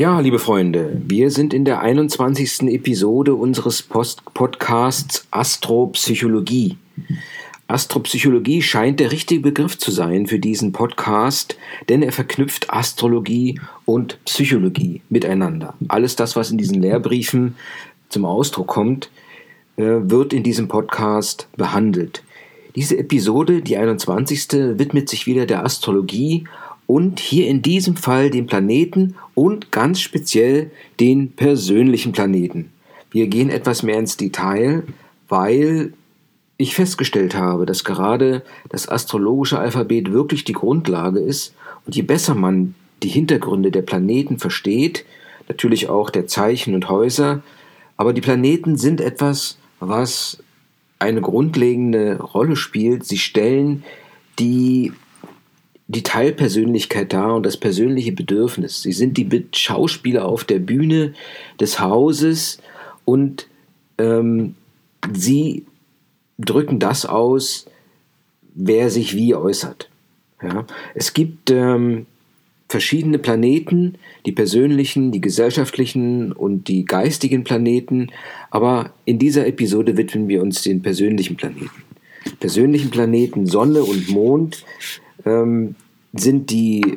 Ja, liebe Freunde, wir sind in der 21. Episode unseres Post Podcasts Astropsychologie. Astropsychologie scheint der richtige Begriff zu sein für diesen Podcast, denn er verknüpft Astrologie und Psychologie miteinander. Alles das, was in diesen Lehrbriefen zum Ausdruck kommt, äh, wird in diesem Podcast behandelt. Diese Episode, die 21. widmet sich wieder der Astrologie und hier in diesem Fall den Planeten und ganz speziell den persönlichen Planeten. Wir gehen etwas mehr ins Detail, weil ich festgestellt habe, dass gerade das astrologische Alphabet wirklich die Grundlage ist und je besser man die Hintergründe der Planeten versteht, natürlich auch der Zeichen und Häuser, aber die Planeten sind etwas, was eine grundlegende Rolle spielt. Sie stellen die die Teilpersönlichkeit dar und das persönliche Bedürfnis. Sie sind die Schauspieler auf der Bühne des Hauses und ähm, sie drücken das aus, wer sich wie äußert. Ja? Es gibt ähm, verschiedene Planeten, die persönlichen, die gesellschaftlichen und die geistigen Planeten, aber in dieser Episode widmen wir uns den persönlichen Planeten. Persönlichen Planeten Sonne und Mond ähm, sind die,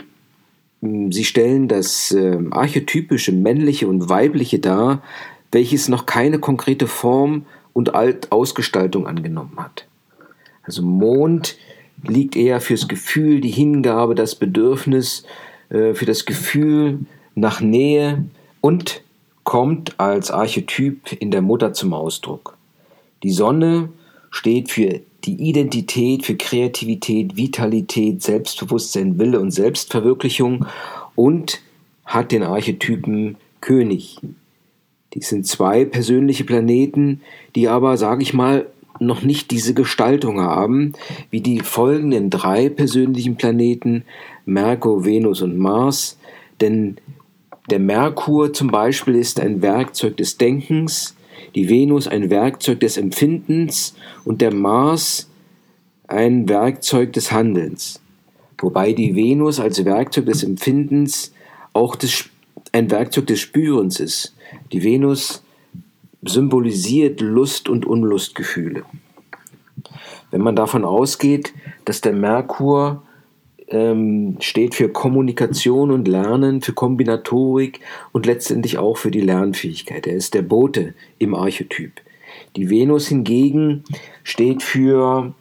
hm, sie stellen das äh, archetypische männliche und weibliche dar, welches noch keine konkrete Form und Ausgestaltung angenommen hat. Also Mond liegt eher fürs Gefühl, die Hingabe, das Bedürfnis, äh, für das Gefühl nach Nähe und kommt als Archetyp in der Mutter zum Ausdruck. Die Sonne steht für die Identität für Kreativität, Vitalität, Selbstbewusstsein, Wille und Selbstverwirklichung und hat den Archetypen König. Dies sind zwei persönliche Planeten, die aber, sage ich mal, noch nicht diese Gestaltung haben, wie die folgenden drei persönlichen Planeten Merkur, Venus und Mars, denn der Merkur zum Beispiel ist ein Werkzeug des Denkens, die Venus ein Werkzeug des Empfindens und der Mars ein Werkzeug des Handelns. Wobei die Venus als Werkzeug des Empfindens auch des, ein Werkzeug des Spürens ist. Die Venus symbolisiert Lust und Unlustgefühle. Wenn man davon ausgeht, dass der Merkur ähm, steht für Kommunikation und Lernen, für Kombinatorik und letztendlich auch für die Lernfähigkeit. Er ist der Bote im Archetyp. Die Venus hingegen steht für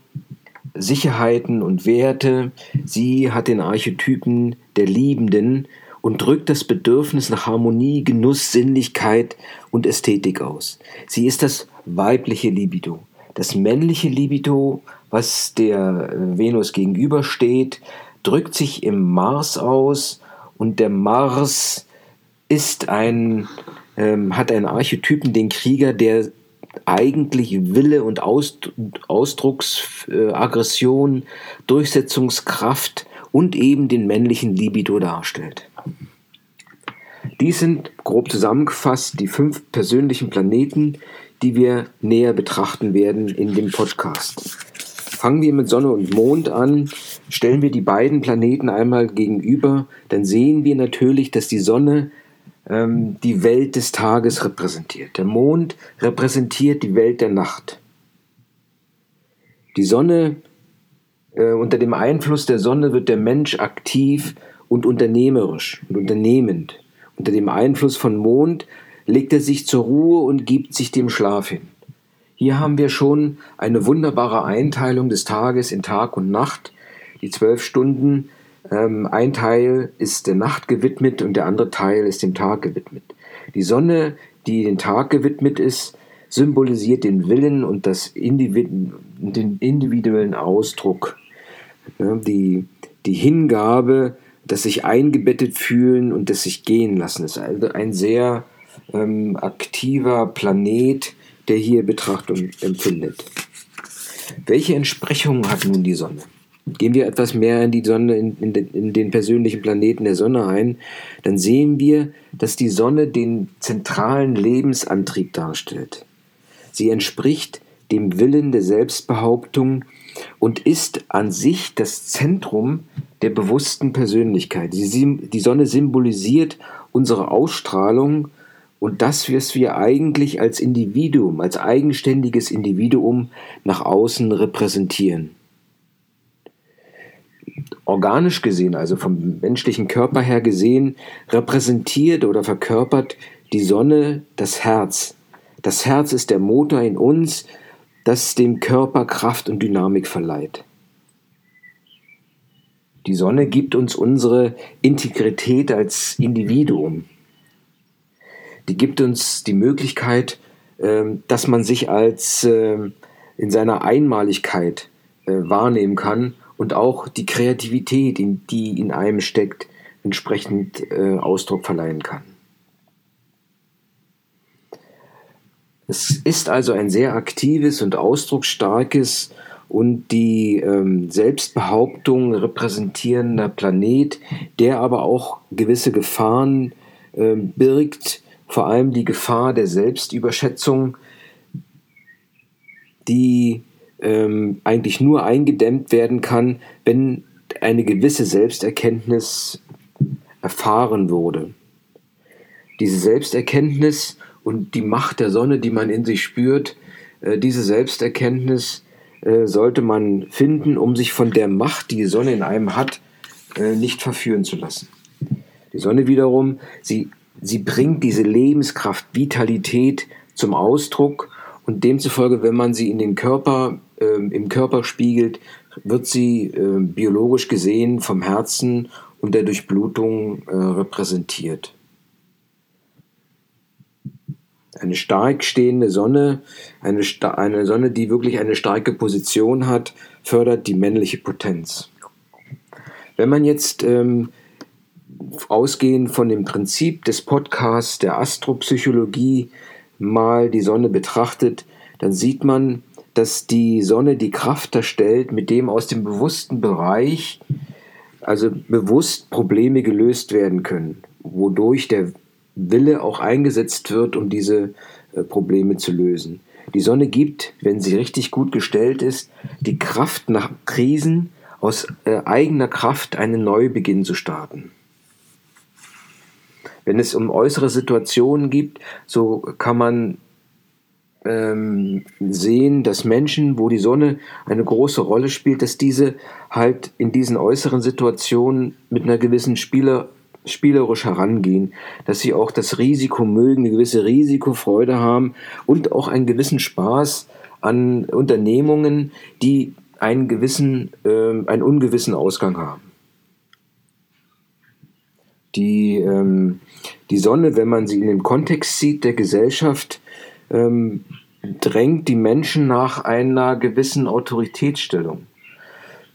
Sicherheiten und Werte. Sie hat den Archetypen der Liebenden und drückt das Bedürfnis nach Harmonie, Genuss, Sinnlichkeit und Ästhetik aus. Sie ist das weibliche Libido. Das männliche Libido, was der äh, Venus gegenübersteht, drückt sich im Mars aus und der Mars ist ein, ähm, hat einen Archetypen, den Krieger, der eigentlich Wille und Ausdrucksaggression, äh, Durchsetzungskraft und eben den männlichen Libido darstellt. Dies sind grob zusammengefasst die fünf persönlichen Planeten, die wir näher betrachten werden in dem Podcast. Fangen wir mit Sonne und Mond an. Stellen wir die beiden Planeten einmal gegenüber, dann sehen wir natürlich, dass die Sonne ähm, die Welt des Tages repräsentiert. Der Mond repräsentiert die Welt der Nacht. Die Sonne, äh, unter dem Einfluss der Sonne wird der Mensch aktiv und unternehmerisch und unternehmend. Unter dem Einfluss von Mond legt er sich zur Ruhe und gibt sich dem Schlaf hin. Hier haben wir schon eine wunderbare Einteilung des Tages in Tag und Nacht. Die zwölf Stunden, ähm, ein Teil ist der Nacht gewidmet und der andere Teil ist dem Tag gewidmet. Die Sonne, die den Tag gewidmet ist, symbolisiert den Willen und das Individ den individuellen Ausdruck. Ja, die, die Hingabe, das sich eingebettet fühlen und das sich gehen lassen. Das ist also ein sehr ähm, aktiver Planet, der hier Betrachtung empfindet. Welche Entsprechungen hat nun die Sonne? Gehen wir etwas mehr in die Sonne, in, in, den, in den persönlichen Planeten der Sonne ein, dann sehen wir, dass die Sonne den zentralen Lebensantrieb darstellt. Sie entspricht dem Willen der Selbstbehauptung und ist an sich das Zentrum der bewussten Persönlichkeit. Die Sonne symbolisiert unsere Ausstrahlung und das, was wir eigentlich als Individuum, als eigenständiges Individuum nach außen repräsentieren. Organisch gesehen, also vom menschlichen Körper her gesehen, repräsentiert oder verkörpert die Sonne das Herz. Das Herz ist der Motor in uns, das dem Körper Kraft und Dynamik verleiht. Die Sonne gibt uns unsere Integrität als Individuum die gibt uns die Möglichkeit, ähm, dass man sich als ähm, in seiner Einmaligkeit äh, wahrnehmen kann und auch die Kreativität, die in einem steckt, entsprechend äh, Ausdruck verleihen kann. Es ist also ein sehr aktives und ausdrucksstarkes und die ähm, Selbstbehauptung repräsentierender Planet, der aber auch gewisse Gefahren äh, birgt, vor allem die Gefahr der Selbstüberschätzung, die ähm, eigentlich nur eingedämmt werden kann, wenn eine gewisse Selbsterkenntnis erfahren wurde. Diese Selbsterkenntnis und die Macht der Sonne, die man in sich spürt, äh, diese Selbsterkenntnis äh, sollte man finden, um sich von der Macht, die die Sonne in einem hat, äh, nicht verführen zu lassen. Die Sonne wiederum, sie sie bringt diese Lebenskraft, Vitalität zum Ausdruck und demzufolge, wenn man sie in den Körper, äh, im Körper spiegelt, wird sie äh, biologisch gesehen vom Herzen und der Durchblutung äh, repräsentiert. Eine stark stehende Sonne, eine, eine Sonne, die wirklich eine starke Position hat, fördert die männliche Potenz. Wenn man jetzt ähm, ausgehend von dem Prinzip des Podcasts der Astropsychologie mal die Sonne betrachtet, dann sieht man, dass die Sonne die Kraft darstellt, mit dem aus dem bewussten Bereich, also bewusst Probleme gelöst werden können, wodurch der Wille auch eingesetzt wird, um diese äh, Probleme zu lösen. Die Sonne gibt, wenn sie richtig gut gestellt ist, die Kraft nach Krisen aus äh, eigener Kraft einen Neubeginn zu starten. Wenn es um äußere Situationen geht, so kann man ähm, sehen, dass Menschen, wo die Sonne eine große Rolle spielt, dass diese halt in diesen äußeren Situationen mit einer gewissen Spieler, spielerisch herangehen, dass sie auch das Risiko mögen, eine gewisse Risikofreude haben und auch einen gewissen Spaß an Unternehmungen, die einen gewissen, äh, einen ungewissen Ausgang haben. Die, ähm, die Sonne, wenn man sie in dem Kontext sieht der Gesellschaft, ähm, drängt die Menschen nach einer gewissen Autoritätsstellung,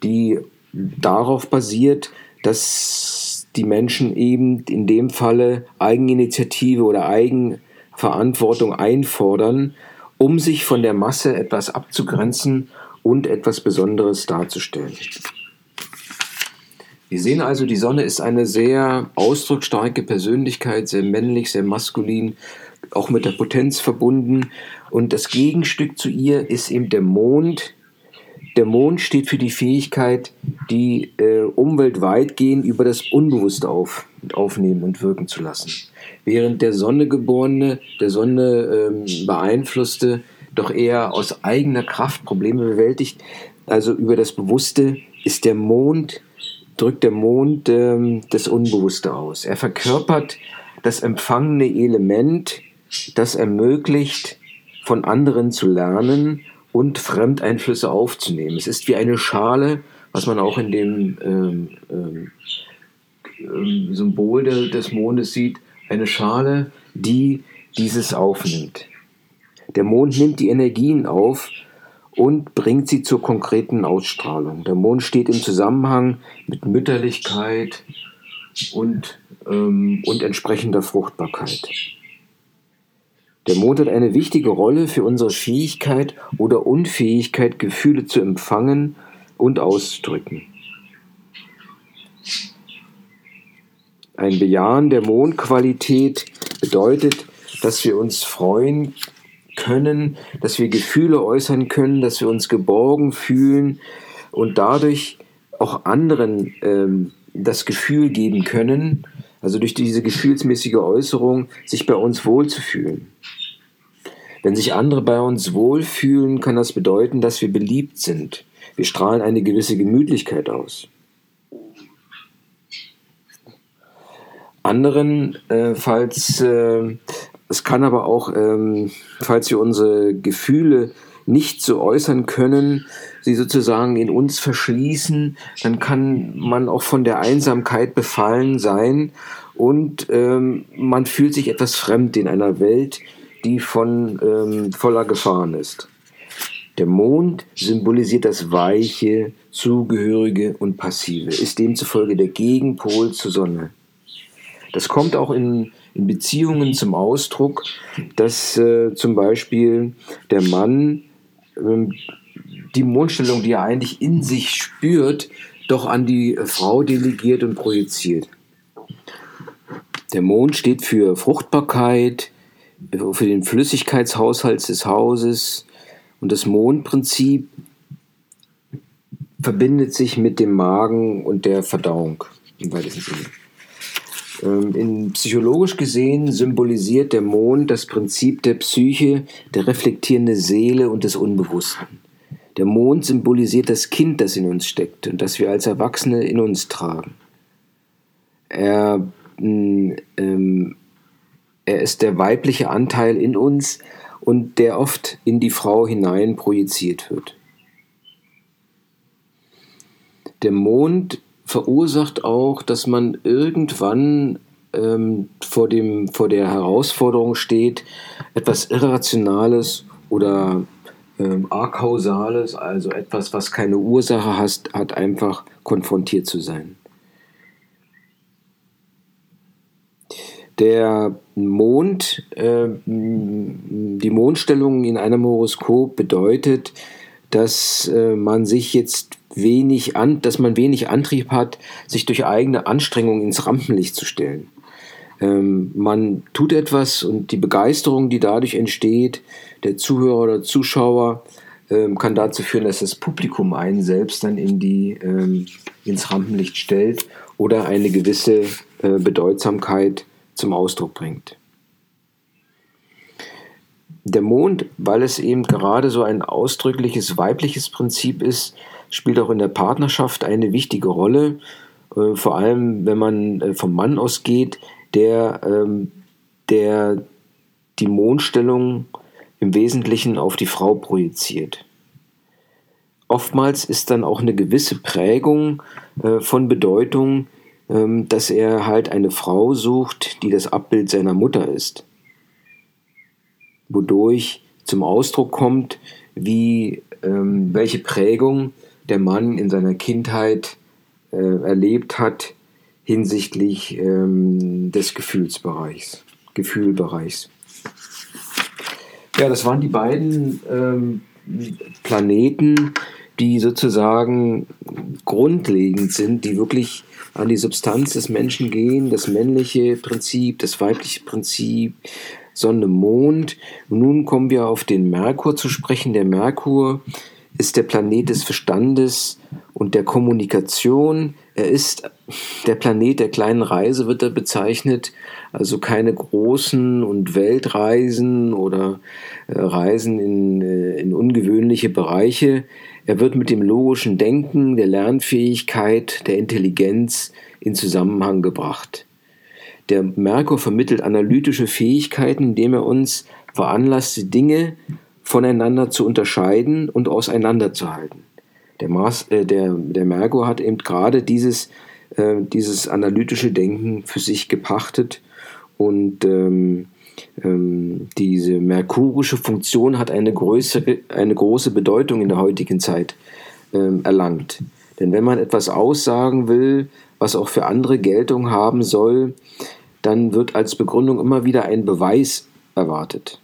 die darauf basiert, dass die Menschen eben in dem Falle Eigeninitiative oder Eigenverantwortung einfordern, um sich von der Masse etwas abzugrenzen und etwas Besonderes darzustellen. Wir sehen also, die Sonne ist eine sehr ausdrucksstarke Persönlichkeit, sehr männlich, sehr maskulin, auch mit der Potenz verbunden. Und das Gegenstück zu ihr ist eben der Mond. Der Mond steht für die Fähigkeit, die äh, Umwelt weitgehend über das Unbewusste auf, aufnehmen und wirken zu lassen. Während der Sonne geborene, der Sonne ähm, beeinflusste, doch eher aus eigener Kraft Probleme bewältigt. Also über das Bewusste ist der Mond drückt der Mond ähm, das Unbewusste aus. Er verkörpert das empfangene Element, das ermöglicht, von anderen zu lernen und Fremdeinflüsse aufzunehmen. Es ist wie eine Schale, was man auch in dem ähm, ähm, ähm Symbol de, des Mondes sieht, eine Schale, die dieses aufnimmt. Der Mond nimmt die Energien auf, und bringt sie zur konkreten Ausstrahlung. Der Mond steht im Zusammenhang mit Mütterlichkeit und, ähm, und entsprechender Fruchtbarkeit. Der Mond hat eine wichtige Rolle für unsere Fähigkeit oder Unfähigkeit, Gefühle zu empfangen und auszudrücken. Ein Bejahen der Mondqualität bedeutet, dass wir uns freuen können, dass wir Gefühle äußern können, dass wir uns geborgen fühlen und dadurch auch anderen ähm, das Gefühl geben können, also durch diese gefühlsmäßige Äußerung, sich bei uns wohlzufühlen. Wenn sich andere bei uns wohlfühlen, kann das bedeuten, dass wir beliebt sind. Wir strahlen eine gewisse Gemütlichkeit aus. Anderen, äh, falls äh, es kann aber auch, ähm, falls wir unsere Gefühle nicht so äußern können, sie sozusagen in uns verschließen, dann kann man auch von der Einsamkeit befallen sein und ähm, man fühlt sich etwas fremd in einer Welt, die von ähm, voller Gefahren ist. Der Mond symbolisiert das Weiche, Zugehörige und Passive, ist demzufolge der Gegenpol zur Sonne. Das kommt auch in, in Beziehungen zum Ausdruck, dass äh, zum Beispiel der Mann äh, die Mondstellung, die er eigentlich in sich spürt, doch an die Frau delegiert und projiziert. Der Mond steht für Fruchtbarkeit, für den Flüssigkeitshaushalt des Hauses und das Mondprinzip verbindet sich mit dem Magen und der Verdauung im weitesten Sinne. Ähm, in psychologisch gesehen symbolisiert der Mond das Prinzip der Psyche, der reflektierende Seele und des Unbewussten. Der Mond symbolisiert das Kind, das in uns steckt und das wir als Erwachsene in uns tragen. Er, mm, ähm, er ist der weibliche Anteil in uns und der oft in die Frau hinein projiziert wird. Der Mond verursacht auch, dass man irgendwann ähm, vor, dem, vor der Herausforderung steht, etwas Irrationales oder ähm, Akausales, also etwas, was keine Ursache hat, hat einfach konfrontiert zu sein. Der Mond, äh, die Mondstellung in einem Horoskop bedeutet, dass äh, man sich jetzt wenig an, dass man wenig Antrieb hat, sich durch eigene Anstrengung ins Rampenlicht zu stellen. Ähm, man tut etwas und die Begeisterung, die dadurch entsteht, der Zuhörer oder Zuschauer, ähm, kann dazu führen, dass das Publikum einen selbst dann in die, ähm, ins Rampenlicht stellt oder eine gewisse äh, Bedeutsamkeit zum Ausdruck bringt. Der Mond, weil es eben gerade so ein ausdrückliches weibliches Prinzip ist, spielt auch in der Partnerschaft eine wichtige Rolle, äh, vor allem wenn man äh, vom Mann ausgeht, der, ähm, der die Mondstellung im Wesentlichen auf die Frau projiziert. Oftmals ist dann auch eine gewisse Prägung äh, von Bedeutung, ähm, dass er halt eine Frau sucht, die das Abbild seiner Mutter ist. Wodurch zum Ausdruck kommt, wie ähm, welche Prägung der Mann in seiner Kindheit äh, erlebt hat hinsichtlich ähm, des Gefühlsbereichs, Gefühlbereichs. Ja, das waren die beiden ähm, Planeten, die sozusagen grundlegend sind, die wirklich an die Substanz des Menschen gehen, das männliche Prinzip, das weibliche Prinzip, Sonne, Mond. Nun kommen wir auf den Merkur zu sprechen. Der Merkur ist der Planet des Verstandes und der Kommunikation. Er ist der Planet der kleinen Reise, wird er bezeichnet. Also keine großen und Weltreisen oder äh, Reisen in, äh, in ungewöhnliche Bereiche. Er wird mit dem logischen Denken, der Lernfähigkeit, der Intelligenz in Zusammenhang gebracht. Der Merkur vermittelt analytische Fähigkeiten, indem er uns veranlasst, die Dinge voneinander zu unterscheiden und auseinanderzuhalten. Der, Mars, äh, der, der Merkur hat eben gerade dieses, äh, dieses analytische Denken für sich gepachtet und ähm, ähm, diese merkurische Funktion hat eine, größere, eine große Bedeutung in der heutigen Zeit ähm, erlangt. Denn wenn man etwas aussagen will, was auch für andere Geltung haben soll, dann wird als Begründung immer wieder ein Beweis erwartet.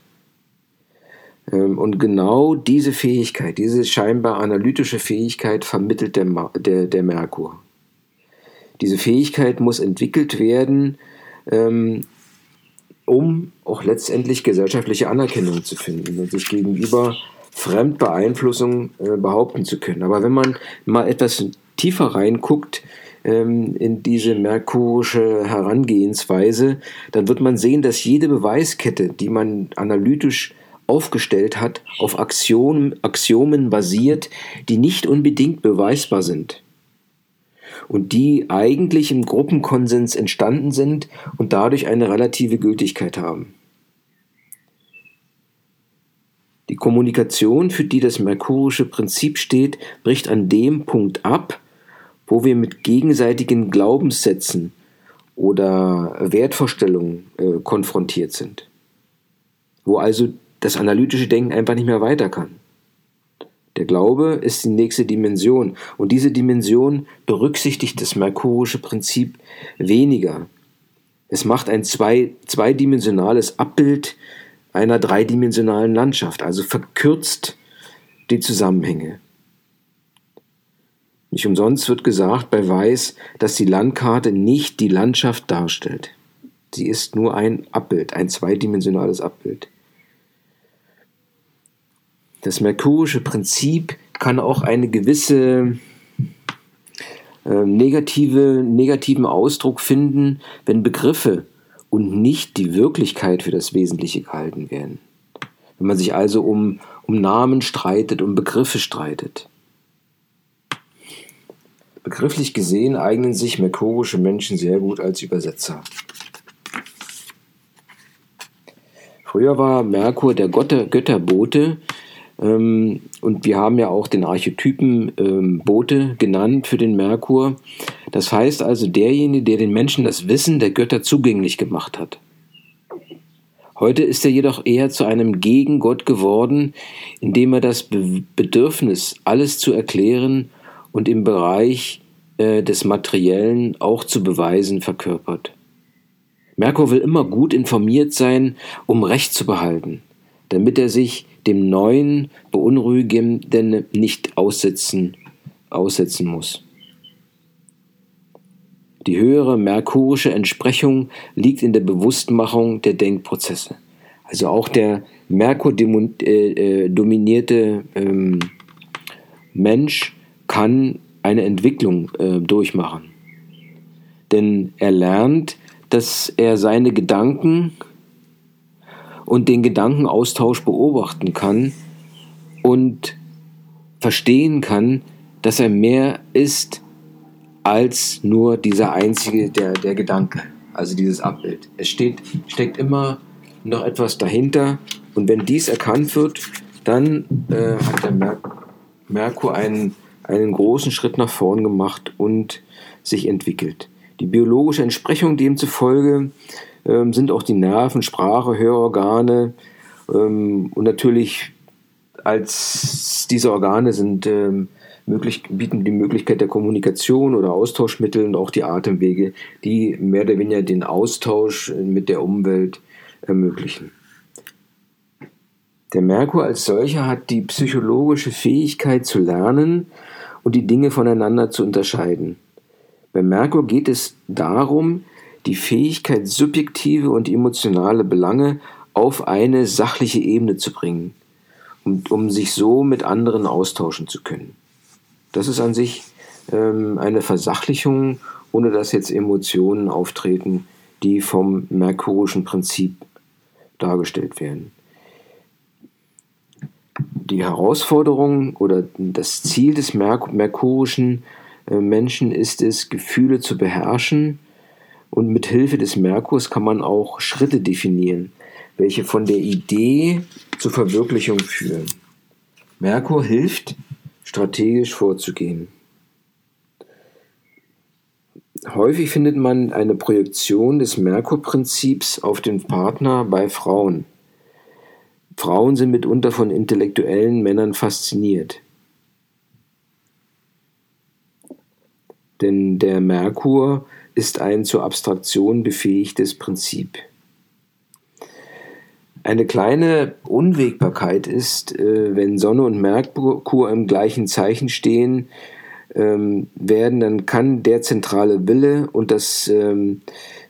Ähm, und genau diese Fähigkeit, diese scheinbar analytische Fähigkeit vermittelt der, der, der Merkur. Diese Fähigkeit muss entwickelt werden, ähm, um auch letztendlich gesellschaftliche Anerkennung zu finden und sich gegenüber Fremdbeeinflussung äh, behaupten zu können. Aber wenn man mal etwas tiefer reinguckt, ähm, in diese merkurische Herangehensweise, dann wird man sehen, dass jede Beweiskette, die man analytisch aufgestellt hat, auf Axiomen, Axiomen basiert, die nicht unbedingt beweisbar sind und die eigentlich im Gruppenkonsens entstanden sind und dadurch eine relative Gültigkeit haben. Die Kommunikation, für die das merkurische Prinzip steht, bricht an dem Punkt ab, wo wir mit gegenseitigen Glaubenssätzen oder Wertvorstellungen äh, konfrontiert sind. Wo also das analytische Denken einfach nicht mehr weiter kann. Der Glaube ist die nächste Dimension und diese Dimension berücksichtigt das merkurische Prinzip weniger. Es macht ein zwei, zweidimensionales Abbild einer dreidimensionalen Landschaft, also verkürzt die Zusammenhänge. Nicht umsonst wird gesagt bei Weiß, dass die Landkarte nicht die Landschaft darstellt. Sie ist nur ein Abbild, ein zweidimensionales Abbild. Das merkurische Prinzip kann auch eine gewisse äh, negative, negativen Ausdruck finden, wenn Begriffe und nicht die Wirklichkeit für das Wesentliche gehalten werden. Wenn man sich also um, um Namen streitet, um Begriffe streitet. Begrifflich gesehen eignen sich merkurische Menschen sehr gut als Übersetzer. Früher war Merkur der Götterbote, ähm, und wir haben ja auch den Archetypen ähm, Bote genannt für den Merkur. Das heißt also derjenige, der den Menschen das Wissen der Götter zugänglich gemacht hat. Heute ist er jedoch eher zu einem Gegengott geworden, indem er das Be Bedürfnis, alles zu erklären und im Bereich äh, des Materiellen auch zu beweisen, verkörpert. Merkur will immer gut informiert sein, um Recht zu behalten, damit er sich dem Neuen, Beunruhigenden nicht aussetzen, aussetzen muss. Die höhere merkurische Entsprechung liegt in der Bewusstmachung der Denkprozesse. Also auch der Merkur äh, äh, ähm, Mensch kann eine Entwicklung äh, durchmachen. Denn er lernt, dass er seine Gedanken und den Gedankenaustausch beobachten kann und verstehen kann, dass er mehr ist als nur dieser einzige, der, der Gedanke, also dieses Abbild. Es steht, steckt immer noch etwas dahinter und wenn dies erkannt wird, dann äh, hat der Mer Merkur einen, einen großen Schritt nach vorn gemacht und sich entwickelt. Die biologische Entsprechung demzufolge ähm, sind auch die Nerven, Sprache, Hörorgane ähm, und natürlich als diese Organe sind ähm, möglich, bieten die Möglichkeit der Kommunikation oder Austauschmittel und auch die Atemwege, die mehr oder weniger den Austausch mit der Umwelt ermöglichen. Der Merkur als solcher hat die psychologische Fähigkeit zu lernen und die Dinge voneinander zu unterscheiden. Bei Merkur geht es darum, die Fähigkeit, subjektive und emotionale Belange auf eine sachliche Ebene zu bringen, um, um sich so mit anderen austauschen zu können. Das ist an sich ähm, eine Versachlichung, ohne dass jetzt Emotionen auftreten, die vom merkurischen Prinzip dargestellt werden. Die Herausforderung oder das Ziel des Merk merkurischen äh, Menschen ist es, Gefühle zu beherrschen, und mit Hilfe des Merkurs kann man auch Schritte definieren, welche von der Idee zur Verwirklichung führen. Merkur hilft, strategisch vorzugehen. Häufig findet man eine Projektion des Merkur-Prinzips auf den Partner bei Frauen. Frauen sind mitunter von intellektuellen Männern fasziniert. Denn der Merkur ist ein zur Abstraktion befähigtes Prinzip. Eine kleine Unwägbarkeit ist, äh, wenn Sonne und Merkur im gleichen Zeichen stehen ähm, werden, dann kann der zentrale Wille und das ähm,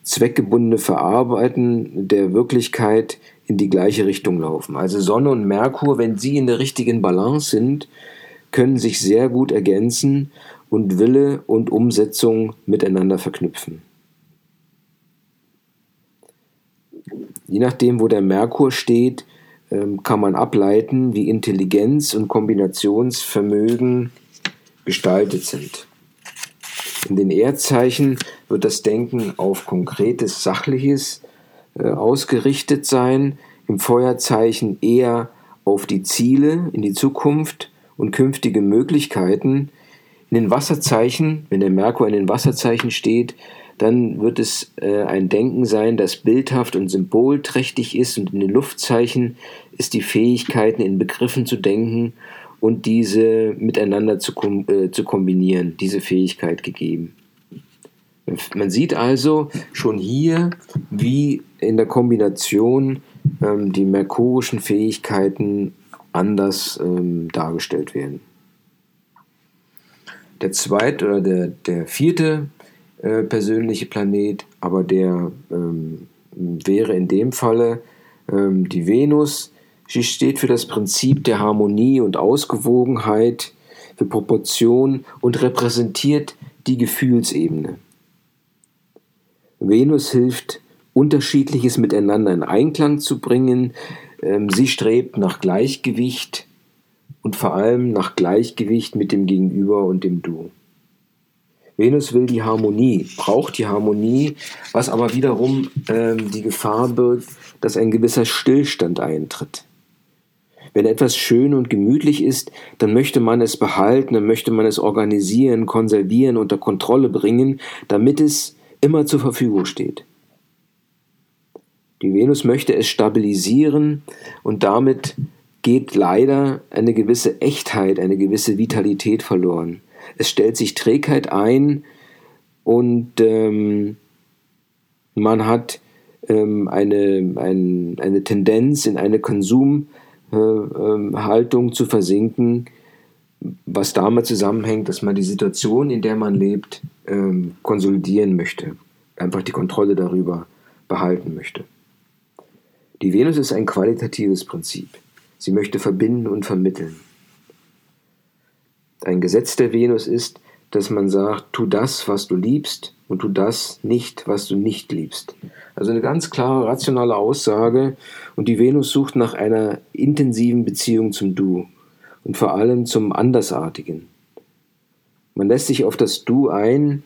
zweckgebundene Verarbeiten der Wirklichkeit in die gleiche Richtung laufen. Also Sonne und Merkur, wenn sie in der richtigen Balance sind, können sich sehr gut ergänzen und Wille und Umsetzung miteinander verknüpfen. Je nachdem, wo der Merkur steht, ähm, kann man ableiten, wie Intelligenz und Kombinationsvermögen gestaltet sind. In den Erdzeichen wird das Denken auf konkretes Sachliches äh, ausgerichtet sein, im Feuerzeichen eher auf die Ziele in die Zukunft und künftige Möglichkeiten. In den Wasserzeichen, wenn der Merkur in den Wasserzeichen steht, dann wird es äh, ein Denken sein, das bildhaft und symbolträchtig ist und in den Luftzeichen ist die Fähigkeit, in Begriffen zu denken und diese miteinander zu, äh, zu kombinieren, diese Fähigkeit gegeben. Man sieht also schon hier, wie in der Kombination ähm, die merkurischen Fähigkeiten anders ähm, dargestellt werden. Der zweite oder der, der vierte äh, persönliche Planet, aber der ähm, wäre in dem Falle ähm, die Venus. Sie steht für das Prinzip der Harmonie und Ausgewogenheit, für Proportion und repräsentiert die Gefühlsebene. Venus hilft, Unterschiedliches miteinander in Einklang zu bringen. Ähm, sie strebt nach Gleichgewicht und vor allem nach Gleichgewicht mit dem Gegenüber und dem Du. Venus will die Harmonie, braucht die Harmonie, was aber wiederum ähm, die Gefahr birgt, dass ein gewisser Stillstand eintritt. Wenn etwas schön und gemütlich ist, dann möchte man es behalten, dann möchte man es organisieren, konservieren, unter Kontrolle bringen, damit es immer zur Verfügung steht. Die Venus möchte es stabilisieren und damit geht leider eine gewisse Echtheit, eine gewisse Vitalität verloren. Es stellt sich Trägheit ein und ähm, man hat ähm, eine, ein, eine Tendenz in eine Konsumhaltung äh, ähm, zu versinken, was damit zusammenhängt, dass man die Situation, in der man lebt, ähm, konsolidieren möchte, einfach die Kontrolle darüber behalten möchte. Die Venus ist ein qualitatives Prinzip. Sie möchte verbinden und vermitteln. Ein Gesetz der Venus ist, dass man sagt, tu das, was du liebst und tu das nicht, was du nicht liebst. Also eine ganz klare, rationale Aussage und die Venus sucht nach einer intensiven Beziehung zum Du und vor allem zum Andersartigen. Man lässt sich auf das Du ein,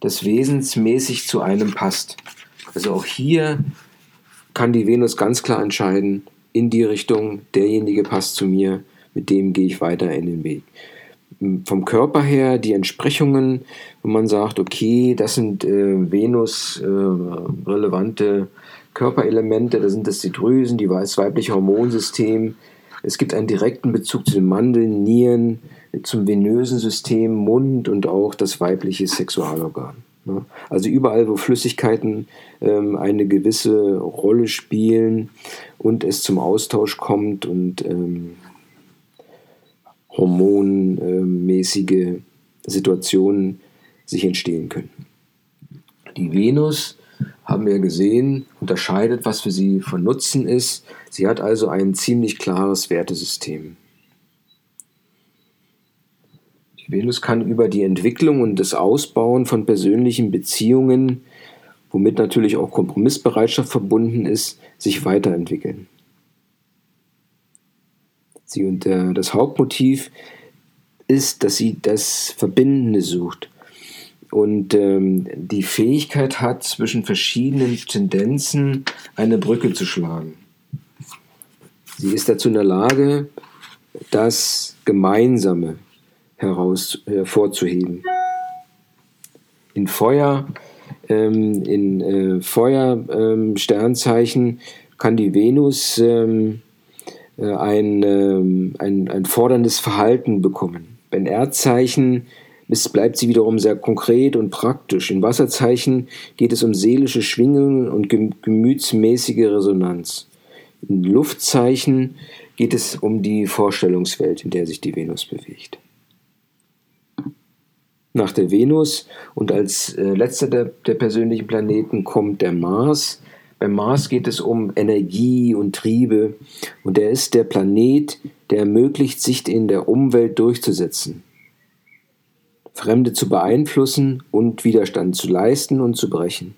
das wesensmäßig zu einem passt. Also auch hier kann die Venus ganz klar entscheiden, in die Richtung, derjenige passt zu mir, mit dem gehe ich weiter in den Weg. Vom Körper her die Entsprechungen, wenn man sagt, okay, das sind äh, Venus äh, Körperelemente, da sind das die Drüsen, die, das weibliche Hormonsystem. Es gibt einen direkten Bezug zu den Mandeln, Nieren, zum venösen System, Mund und auch das weibliche Sexualorgan. Ne? Also überall, wo Flüssigkeiten ähm, eine gewisse Rolle spielen und es zum Austausch kommt und ähm, hormonmäßige Situationen sich entstehen können. Die Venus, haben wir gesehen, unterscheidet, was für sie von Nutzen ist. Sie hat also ein ziemlich klares Wertesystem. Die Venus kann über die Entwicklung und das Ausbauen von persönlichen Beziehungen, womit natürlich auch Kompromissbereitschaft verbunden ist, sich weiterentwickeln. Sie und äh, das Hauptmotiv ist, dass sie das Verbindende sucht und ähm, die Fähigkeit hat, zwischen verschiedenen Tendenzen eine Brücke zu schlagen. Sie ist dazu in der Lage, das Gemeinsame heraus, hervorzuheben. In Feuer, ähm, in äh, Feuer-Sternzeichen ähm, kann die Venus ähm, äh, ein, ähm, ein, ein forderndes Verhalten bekommen. Wenn Erdzeichen ist, bleibt sie wiederum sehr konkret und praktisch. In Wasserzeichen geht es um seelische Schwingungen und gemütsmäßige Resonanz. In Luftzeichen geht es um die Vorstellungswelt, in der sich die Venus bewegt nach der Venus und als äh, letzter der, der persönlichen Planeten kommt der Mars. Beim Mars geht es um Energie und Triebe und er ist der Planet, der ermöglicht, sich in der Umwelt durchzusetzen. Fremde zu beeinflussen und Widerstand zu leisten und zu brechen.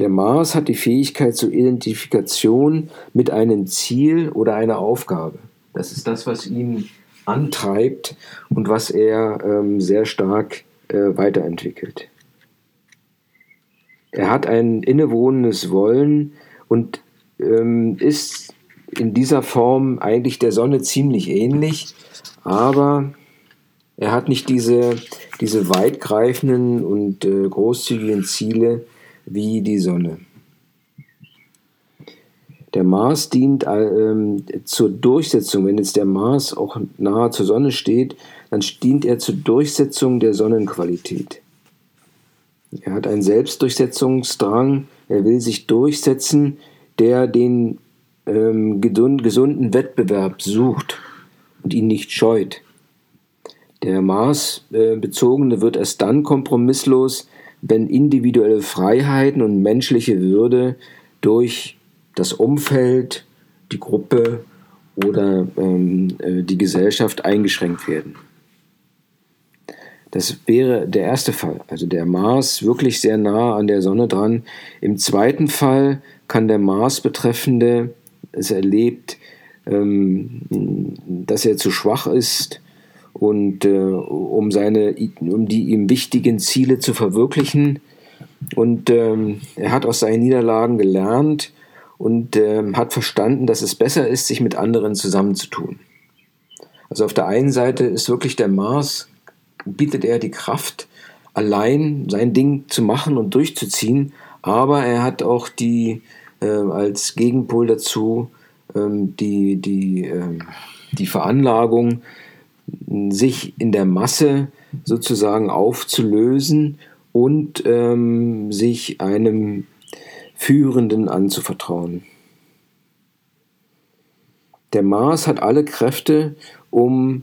Der Mars hat die Fähigkeit zur Identifikation mit einem Ziel oder einer Aufgabe. Das ist das, was ihn antreibt und was er ähm, sehr stark äh, weiterentwickelt. Er hat ein innewohnendes Wollen und ähm, ist in dieser Form eigentlich der Sonne ziemlich ähnlich, aber er hat nicht diese, diese weitgreifenden und äh, großzügigen Ziele, wie die Sonne. Der Mars dient äh, zur Durchsetzung, wenn jetzt der Mars auch nahe zur Sonne steht, dann dient er zur Durchsetzung der Sonnenqualität. Er hat einen Selbstdurchsetzungsdrang, er will sich durchsetzen, der den ähm, gesunden Wettbewerb sucht und ihn nicht scheut. Der Mars-Bezogene äh, wird erst dann kompromisslos, wenn individuelle Freiheiten und menschliche Würde durch das Umfeld, die Gruppe oder ähm, äh, die Gesellschaft eingeschränkt werden. Das wäre der erste Fall, also der Mars wirklich sehr nah an der Sonne dran. Im zweiten Fall kann der Mars betreffende es erlebt, ähm, dass er zu schwach ist und äh, um seine, um die ihm wichtigen Ziele zu verwirklichen. Und ähm, er hat aus seinen Niederlagen gelernt und ähm, hat verstanden, dass es besser ist, sich mit anderen zusammenzutun. Also auf der einen Seite ist wirklich der Mars, bietet er die Kraft, allein sein Ding zu machen und durchzuziehen, aber er hat auch die äh, als Gegenpol dazu ähm, die, die, äh, die Veranlagung, sich in der Masse sozusagen aufzulösen und ähm, sich einem Führenden anzuvertrauen. Der Mars hat alle Kräfte, um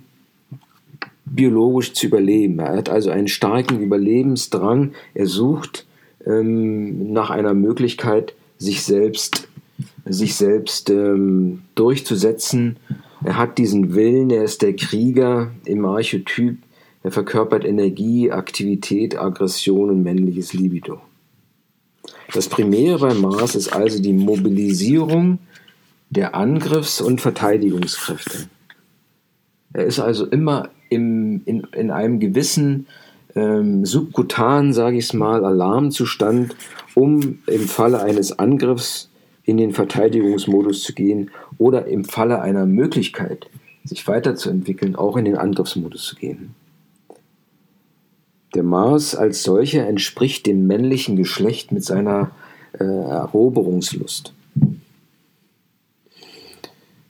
biologisch zu überleben. Er hat also einen starken Überlebensdrang. Er sucht ähm, nach einer Möglichkeit, sich selbst, sich selbst ähm, durchzusetzen er hat diesen Willen, er ist der Krieger im Archetyp, er verkörpert Energie, Aktivität, Aggression und männliches Libido. Das Primäre Mars ist also die Mobilisierung der Angriffs- und Verteidigungskräfte. Er ist also immer im, in, in einem gewissen ähm, subkutanen, sage ich es mal, Alarmzustand, um im Falle eines Angriffs in den Verteidigungsmodus zu gehen oder im Falle einer Möglichkeit, sich weiterzuentwickeln, auch in den Angriffsmodus zu gehen. Der Mars als solcher entspricht dem männlichen Geschlecht mit seiner äh, Eroberungslust.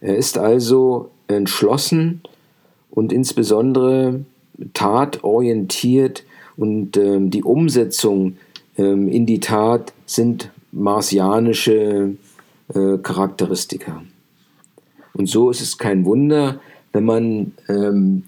Er ist also entschlossen und insbesondere tatorientiert und äh, die Umsetzung äh, in die Tat sind marsianische äh, Charakteristika. Und so ist es kein Wunder, wenn man ähm,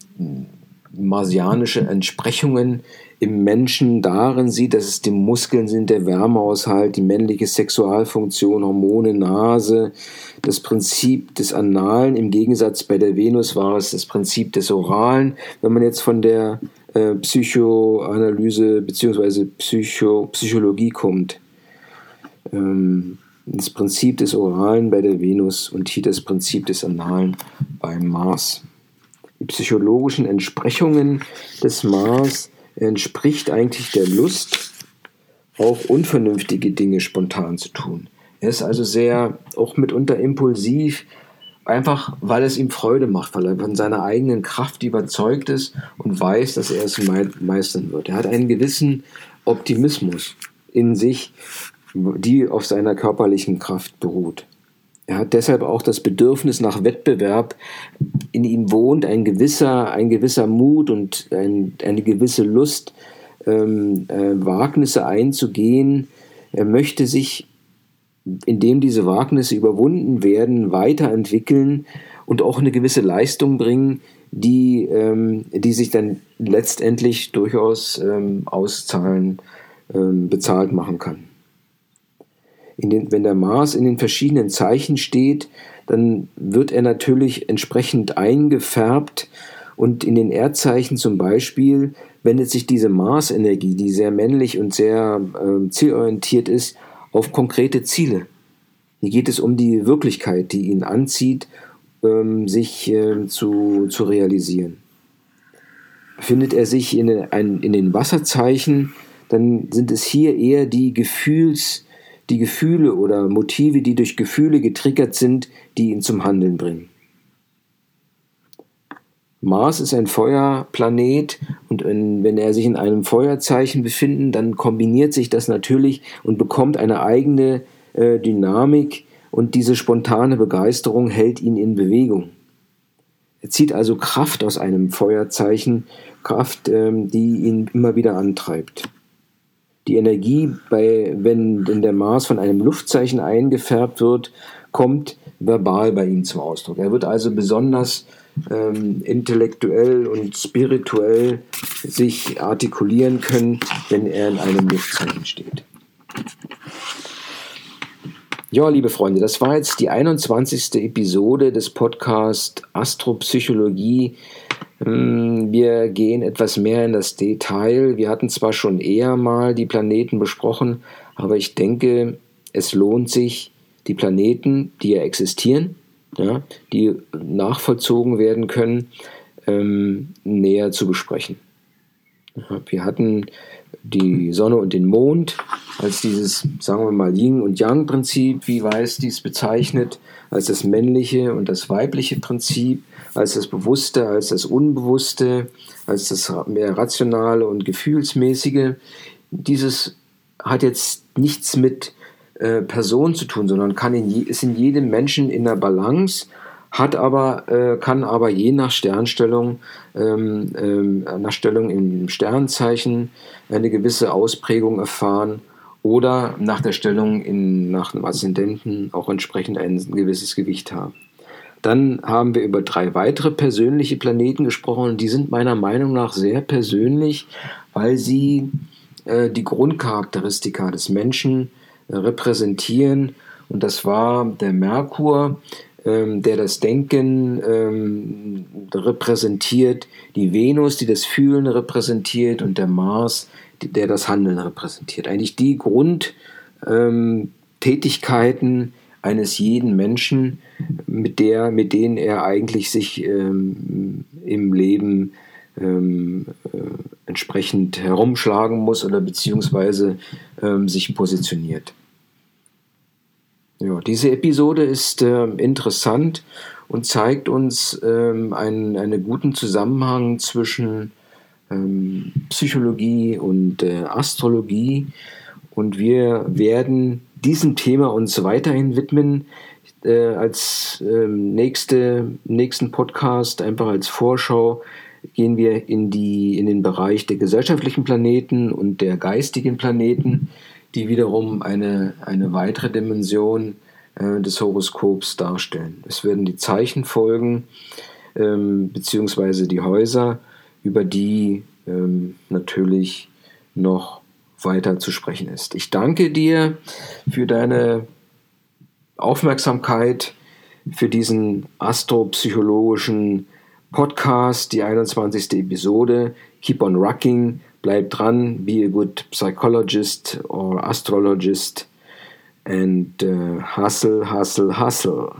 marsianische Entsprechungen im Menschen darin sieht, dass es die Muskeln sind, der Wärmehaushalt, die männliche Sexualfunktion, Hormone, Nase, das Prinzip des Analen. Im Gegensatz bei der Venus war es das Prinzip des Oralen. Wenn man jetzt von der äh, Psychoanalyse bzw. Psycho Psychologie kommt, ähm, das Prinzip des Oralen bei der Venus und hier das Prinzip des Analen beim Mars. Psychologischen Entsprechungen des Mars entspricht eigentlich der Lust, auch unvernünftige Dinge spontan zu tun. Er ist also sehr, auch mitunter impulsiv, einfach weil es ihm Freude macht, weil er von seiner eigenen Kraft überzeugt ist und weiß, dass er es meistern wird. Er hat einen gewissen Optimismus in sich, die auf seiner körperlichen Kraft beruht. Er hat deshalb auch das Bedürfnis nach Wettbewerb. In ihm wohnt ein gewisser, ein gewisser Mut und ein, eine gewisse Lust, ähm, äh, Wagnisse einzugehen. Er möchte sich, indem diese Wagnisse überwunden werden, weiterentwickeln und auch eine gewisse Leistung bringen, die, ähm, die sich dann letztendlich durchaus ähm, auszahlen, ähm, bezahlt machen kann den, wenn der Mars in den verschiedenen Zeichen steht, dann wird er natürlich entsprechend eingefärbt Und in den Erdzeichen zum Beispiel wendet sich diese Mars-Energie, die sehr männlich und sehr äh, zielorientiert ist, auf konkrete Ziele. Hier geht es um die Wirklichkeit, die ihn anzieht, ähm, sich äh, zu, zu realisieren. Befindet er sich in, ein, in den Wasserzeichen, dann sind es hier eher die Gefühls, die Gefühle oder Motive, die durch Gefühle getriggert sind, die ihn zum Handeln bringen. Mars ist ein Feuerplanet und wenn er sich in einem Feuerzeichen befindet, dann kombiniert sich das natürlich und bekommt eine eigene äh, Dynamik und diese spontane Begeisterung hält ihn in Bewegung. Er zieht also Kraft aus einem Feuerzeichen, Kraft, ähm, die ihn immer wieder antreibt. Die Energie, bei, wenn denn der Mars von einem Luftzeichen eingefärbt wird, kommt verbal bei ihm zum Ausdruck. Er wird also besonders ähm, intellektuell und spirituell sich artikulieren können, wenn er in einem Luftzeichen steht. Ja, liebe Freunde, das war jetzt die 21. Episode des Podcasts Astropsychologie. Hm, wir gehen etwas mehr in das Detail. Wir hatten zwar schon eher mal die Planeten besprochen, aber ich denke, es lohnt sich, die Planeten, die ja existieren, ja, die nachvollzogen werden können, ähm, näher zu besprechen. Wir hatten die Sonne und den Mond als dieses, sagen wir mal, Yin- und Yang-Prinzip, wie Weiß dies bezeichnet, als das männliche und das weibliche Prinzip, als das Bewusste, als das Unbewusste, als das mehr rationale und gefühlsmäßige. Dieses hat jetzt nichts mit äh, Person zu tun, sondern kann in je, ist in jedem Menschen in der Balance hat aber, äh, kann aber je nach Sternstellung, ähm, ähm, nach Stellung im Sternzeichen eine gewisse Ausprägung erfahren oder nach der Stellung in, nach dem Aszendenten auch entsprechend ein gewisses Gewicht haben. Dann haben wir über drei weitere persönliche Planeten gesprochen und die sind meiner Meinung nach sehr persönlich, weil sie äh, die Grundcharakteristika des Menschen äh, repräsentieren. Und das war der Merkur, ähm, der das Denken ähm, repräsentiert, die Venus, die das Fühlen repräsentiert und der Mars, der das Handeln repräsentiert. Eigentlich die Grundtätigkeiten ähm, eines jeden Menschen, mit, der, mit denen er eigentlich sich ähm, im Leben ähm, äh, entsprechend herumschlagen muss oder beziehungsweise ähm, sich positioniert. Ja, diese Episode ist äh, interessant und zeigt uns ähm, einen, einen guten Zusammenhang zwischen ähm, Psychologie und äh, Astrologie. Und wir werden diesem Thema uns weiterhin widmen. Äh, als ähm, nächste, nächsten Podcast, einfach als Vorschau, gehen wir in, die, in den Bereich der gesellschaftlichen Planeten und der geistigen Planeten die wiederum eine, eine weitere Dimension äh, des Horoskops darstellen. Es werden die Zeichen folgen, ähm, beziehungsweise die Häuser, über die ähm, natürlich noch weiter zu sprechen ist. Ich danke dir für deine Aufmerksamkeit, für diesen astropsychologischen Podcast, die 21. Episode. Keep on rocking. Bleib dran, be a good psychologist or astrologist and uh, hustle, hustle, hustle.